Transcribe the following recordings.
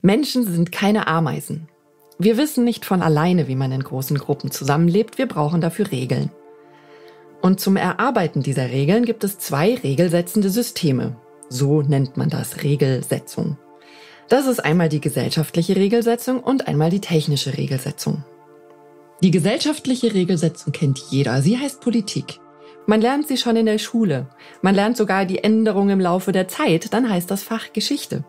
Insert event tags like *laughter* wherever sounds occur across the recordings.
Menschen sind keine Ameisen. Wir wissen nicht von alleine, wie man in großen Gruppen zusammenlebt, wir brauchen dafür Regeln. Und zum Erarbeiten dieser Regeln gibt es zwei regelsetzende Systeme. So nennt man das Regelsetzung. Das ist einmal die gesellschaftliche Regelsetzung und einmal die technische Regelsetzung. Die gesellschaftliche Regelsetzung kennt jeder. Sie heißt Politik. Man lernt sie schon in der Schule. Man lernt sogar die Änderungen im Laufe der Zeit. Dann heißt das Fach Geschichte.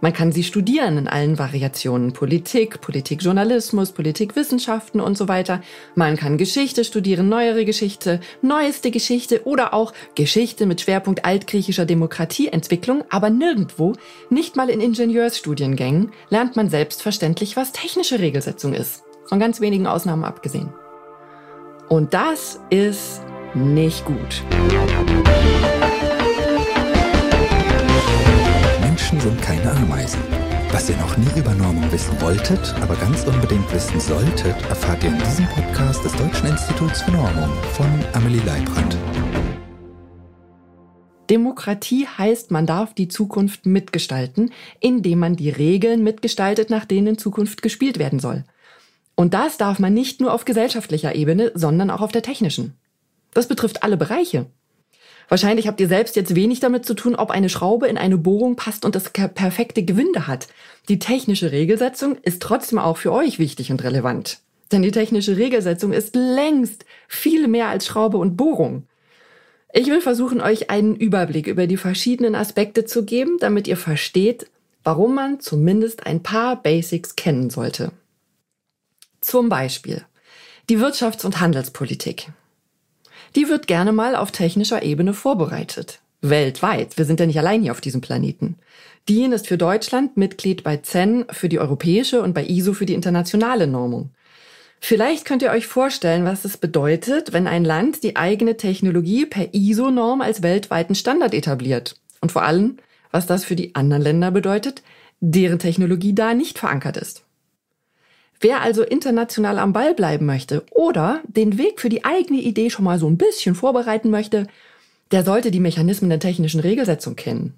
Man kann sie studieren in allen Variationen. Politik, Politikjournalismus, Politikwissenschaften und so weiter. Man kann Geschichte studieren, neuere Geschichte, neueste Geschichte oder auch Geschichte mit Schwerpunkt altgriechischer Demokratieentwicklung. Aber nirgendwo, nicht mal in Ingenieursstudiengängen, lernt man selbstverständlich, was technische Regelsetzung ist. Von ganz wenigen Ausnahmen abgesehen. Und das ist nicht gut. Menschen sind keine Ameisen. Was ihr noch nie über Normung wissen wolltet, aber ganz unbedingt wissen solltet, erfahrt ihr in diesem Podcast des Deutschen Instituts für Normung von Amelie Leibrand. Demokratie heißt, man darf die Zukunft mitgestalten, indem man die Regeln mitgestaltet, nach denen in Zukunft gespielt werden soll. Und das darf man nicht nur auf gesellschaftlicher Ebene, sondern auch auf der technischen. Das betrifft alle Bereiche. Wahrscheinlich habt ihr selbst jetzt wenig damit zu tun, ob eine Schraube in eine Bohrung passt und das perfekte Gewinde hat. Die technische Regelsetzung ist trotzdem auch für euch wichtig und relevant. Denn die technische Regelsetzung ist längst viel mehr als Schraube und Bohrung. Ich will versuchen, euch einen Überblick über die verschiedenen Aspekte zu geben, damit ihr versteht, warum man zumindest ein paar Basics kennen sollte. Zum Beispiel die Wirtschafts- und Handelspolitik die wird gerne mal auf technischer Ebene vorbereitet. Weltweit. Wir sind ja nicht allein hier auf diesem Planeten. DIN ist für Deutschland Mitglied bei CEN für die europäische und bei ISO für die internationale Normung. Vielleicht könnt ihr euch vorstellen, was es bedeutet, wenn ein Land die eigene Technologie per ISO-Norm als weltweiten Standard etabliert. Und vor allem, was das für die anderen Länder bedeutet, deren Technologie da nicht verankert ist. Wer also international am Ball bleiben möchte oder den Weg für die eigene Idee schon mal so ein bisschen vorbereiten möchte, der sollte die Mechanismen der technischen Regelsetzung kennen.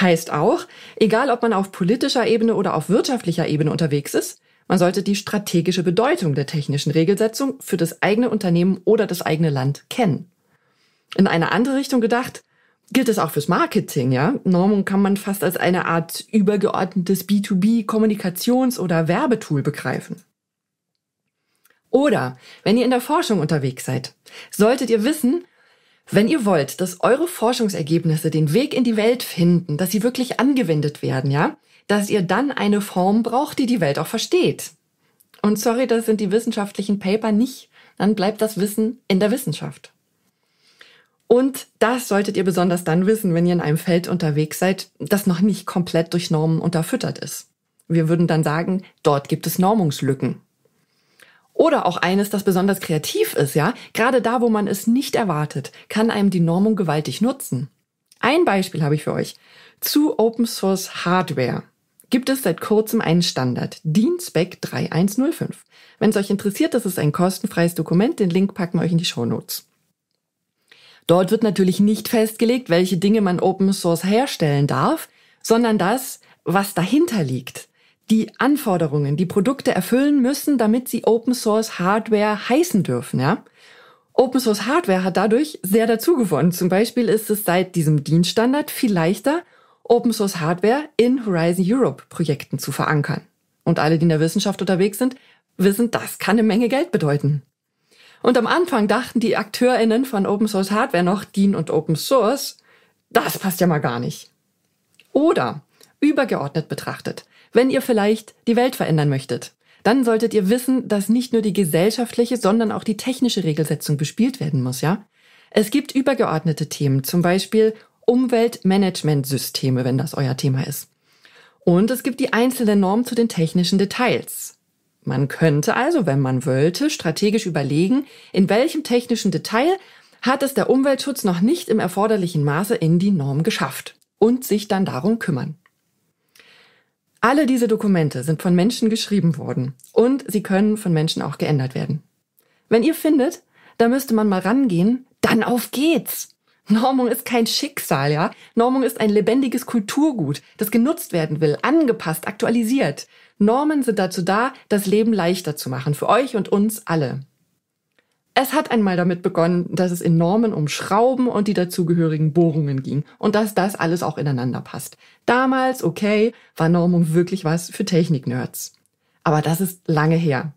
Heißt auch, egal ob man auf politischer Ebene oder auf wirtschaftlicher Ebene unterwegs ist, man sollte die strategische Bedeutung der technischen Regelsetzung für das eigene Unternehmen oder das eigene Land kennen. In eine andere Richtung gedacht, gilt es auch fürs Marketing, ja? Normung kann man fast als eine Art übergeordnetes B2B-Kommunikations- oder Werbetool begreifen. Oder wenn ihr in der Forschung unterwegs seid, solltet ihr wissen, wenn ihr wollt, dass eure Forschungsergebnisse den Weg in die Welt finden, dass sie wirklich angewendet werden, ja, dass ihr dann eine Form braucht, die die Welt auch versteht. Und sorry, das sind die wissenschaftlichen Paper nicht, dann bleibt das Wissen in der Wissenschaft. Und das solltet ihr besonders dann wissen, wenn ihr in einem Feld unterwegs seid, das noch nicht komplett durch Normen unterfüttert ist. Wir würden dann sagen, dort gibt es Normungslücken. Oder auch eines, das besonders kreativ ist, ja. Gerade da, wo man es nicht erwartet, kann einem die Normung gewaltig nutzen. Ein Beispiel habe ich für euch. Zu Open Source Hardware gibt es seit kurzem einen Standard, DIN Spec 3105. Wenn es euch interessiert, das ist ein kostenfreies Dokument, den Link packen wir euch in die Show Notes. Dort wird natürlich nicht festgelegt, welche Dinge man Open Source herstellen darf, sondern das, was dahinter liegt. Die Anforderungen, die Produkte erfüllen müssen, damit sie Open Source Hardware heißen dürfen, ja. Open Source Hardware hat dadurch sehr dazugewonnen. Zum Beispiel ist es seit diesem Dienststandard viel leichter, Open Source Hardware in Horizon Europe Projekten zu verankern. Und alle, die in der Wissenschaft unterwegs sind, wissen, das kann eine Menge Geld bedeuten. Und am Anfang dachten die AkteurInnen von Open Source Hardware noch, DIN und Open Source, das passt ja mal gar nicht. Oder übergeordnet betrachtet, wenn ihr vielleicht die Welt verändern möchtet, dann solltet ihr wissen, dass nicht nur die gesellschaftliche, sondern auch die technische Regelsetzung bespielt werden muss, ja? Es gibt übergeordnete Themen, zum Beispiel Umweltmanagementsysteme, wenn das euer Thema ist. Und es gibt die einzelnen Normen zu den technischen Details. Man könnte also, wenn man wollte, strategisch überlegen, in welchem technischen Detail hat es der Umweltschutz noch nicht im erforderlichen Maße in die Norm geschafft und sich dann darum kümmern. Alle diese Dokumente sind von Menschen geschrieben worden und sie können von Menschen auch geändert werden. Wenn ihr findet, da müsste man mal rangehen, dann auf geht's. Normung ist kein Schicksal, ja. Normung ist ein lebendiges Kulturgut, das genutzt werden will, angepasst, aktualisiert. Normen sind dazu da, das Leben leichter zu machen, für euch und uns alle. Es hat einmal damit begonnen, dass es in Normen um Schrauben und die dazugehörigen Bohrungen ging und dass das alles auch ineinander passt. Damals, okay, war Normung wirklich was für Technik-Nerds. Aber das ist lange her.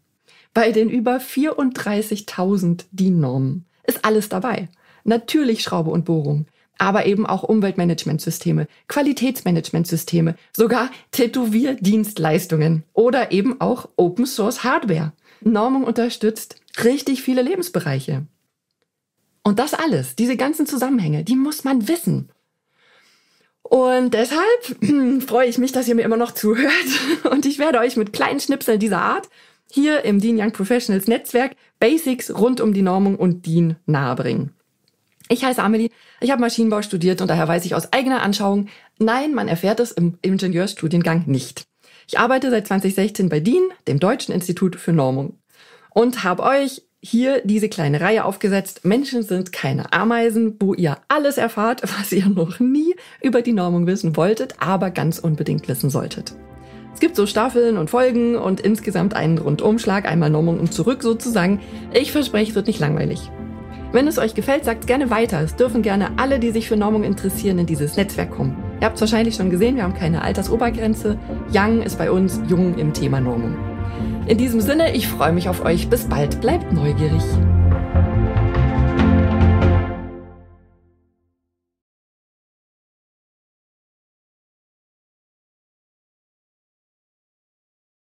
Bei den über 34.000 DIN-Normen ist alles dabei. Natürlich Schraube und Bohrung, aber eben auch Umweltmanagementsysteme, Qualitätsmanagementsysteme, sogar Tätowierdienstleistungen oder eben auch Open Source Hardware. Normung unterstützt richtig viele Lebensbereiche. Und das alles, diese ganzen Zusammenhänge, die muss man wissen. Und deshalb *clears throat* freue ich mich, dass ihr mir immer noch zuhört. *laughs* Und ich werde euch mit kleinen Schnipseln dieser Art hier im Dean Young Professionals Netzwerk Basics rund um die Normung und Dean nahebringen. Ich heiße Amelie, ich habe Maschinenbau studiert und daher weiß ich aus eigener Anschauung, nein, man erfährt es im Ingenieursstudiengang nicht. Ich arbeite seit 2016 bei DIN, dem Deutschen Institut für Normung, und habe euch hier diese kleine Reihe aufgesetzt. Menschen sind keine Ameisen, wo ihr alles erfahrt, *laughs* was ihr noch nie über die Normung wissen wolltet, aber ganz unbedingt wissen solltet. Es gibt so Staffeln und Folgen und insgesamt einen Rundumschlag, einmal Normung und zurück sozusagen. Ich verspreche, es wird nicht langweilig. Wenn es euch gefällt, sagt gerne weiter. Es dürfen gerne alle, die sich für Normung interessieren, in dieses Netzwerk kommen. Ihr habt es wahrscheinlich schon gesehen, wir haben keine Altersobergrenze. Young ist bei uns jung im Thema Normung. In diesem Sinne, ich freue mich auf euch. Bis bald. Bleibt neugierig.